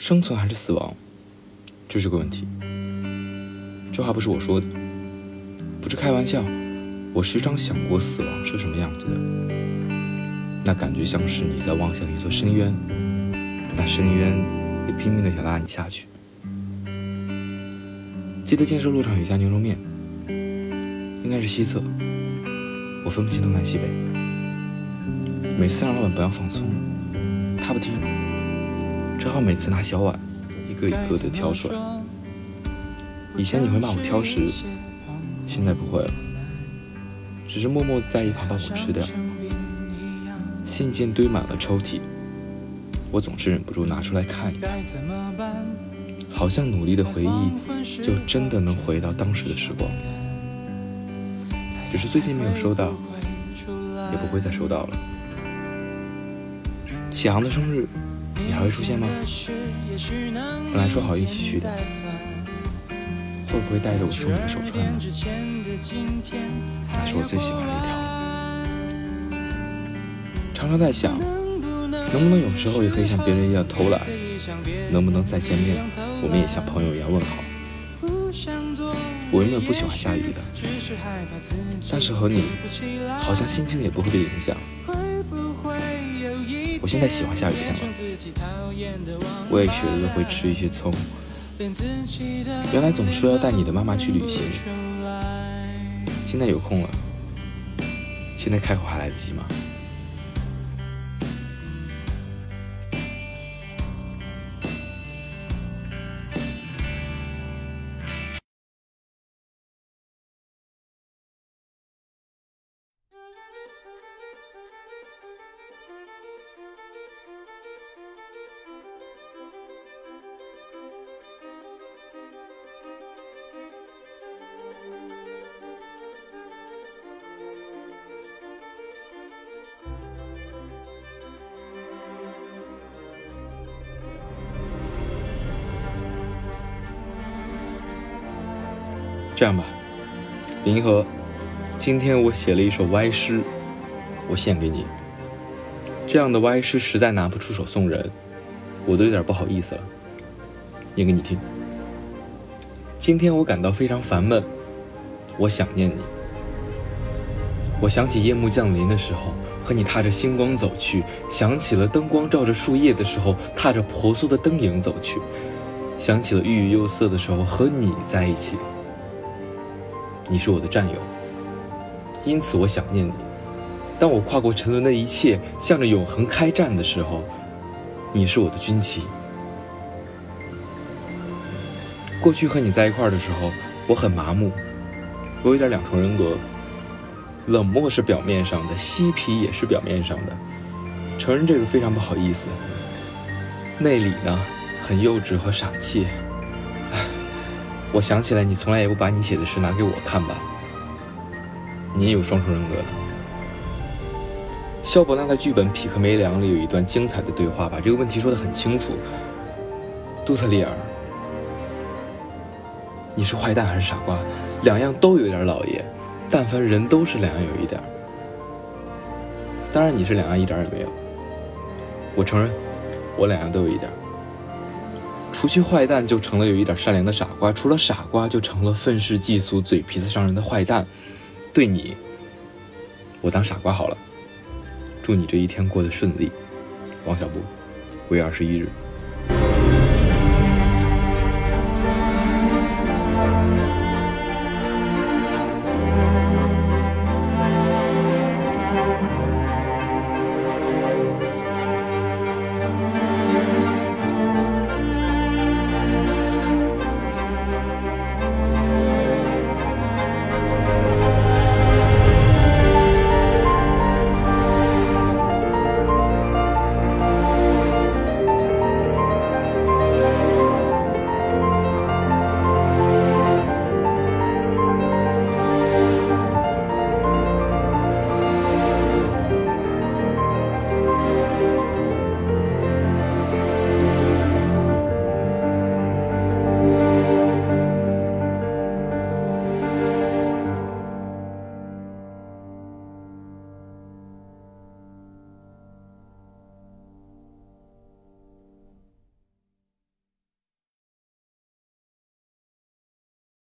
生存还是死亡，这是个问题。这话不是我说的，不是开玩笑。我时常想过死亡是什么样子的，那感觉像是你在望向一座深渊，那深渊也拼命的想拉你下去。记得建设路上有一家牛肉面，应该是西侧，我分不清东南西北。每次让老板不要放葱，他不听，只好每次拿小碗一个一个的挑出来。以前你会骂我挑食，现在不会了。只是默默在一旁把我吃掉。信件堆满了抽屉，我总是忍不住拿出来看一看，好像努力的回忆，就真的能回到当时的时光。只是最近没有收到，也不会再收到了。启航的生日，你还会出现吗？本来说好一起去的。会不会带着我送你的手串呢？那是我最喜欢的一条。常常在想，能不能有时候也可以像别人一样偷懒？能不能再见面，我们也像朋友一样问好？我原本不喜欢下雨的，但是和你，好像心情也不会被影响。我现在喜欢下雨天了，我也学着会吃一些葱。原来总说要带你的妈妈去旅行，现在有空了，现在开口还来得及吗？这样吧，林和，今天我写了一首歪诗，我献给你。这样的歪诗实在拿不出手送人，我都有点不好意思了。念给你听。今天我感到非常烦闷，我想念你。我想起夜幕降临的时候，和你踏着星光走去；想起了灯光照着树叶的时候，踏着婆娑的灯影走去；想起了郁郁又色的时候，和你在一起。你是我的战友，因此我想念你。当我跨过沉沦的一切，向着永恒开战的时候，你是我的军旗。过去和你在一块儿的时候，我很麻木，我有点两重人格，冷漠是表面上的，嬉皮也是表面上的。承认这个非常不好意思，内里呢，很幼稚和傻气。我想起来，你从来也不把你写的诗拿给我看吧？你也有双重人格的。肖伯纳的剧本《匹克梅良》里有一段精彩的对话，把这个问题说得很清楚。杜特利尔，你是坏蛋还是傻瓜？两样都有点老爷。但凡人都是两样有一点。当然你是两样一点也没有。我承认，我两样都有一点。除去坏蛋，就成了有一点善良的傻瓜；除了傻瓜，就成了愤世嫉俗、嘴皮子伤人的坏蛋。对你，我当傻瓜好了。祝你这一天过得顺利，王小布，五月二十一日。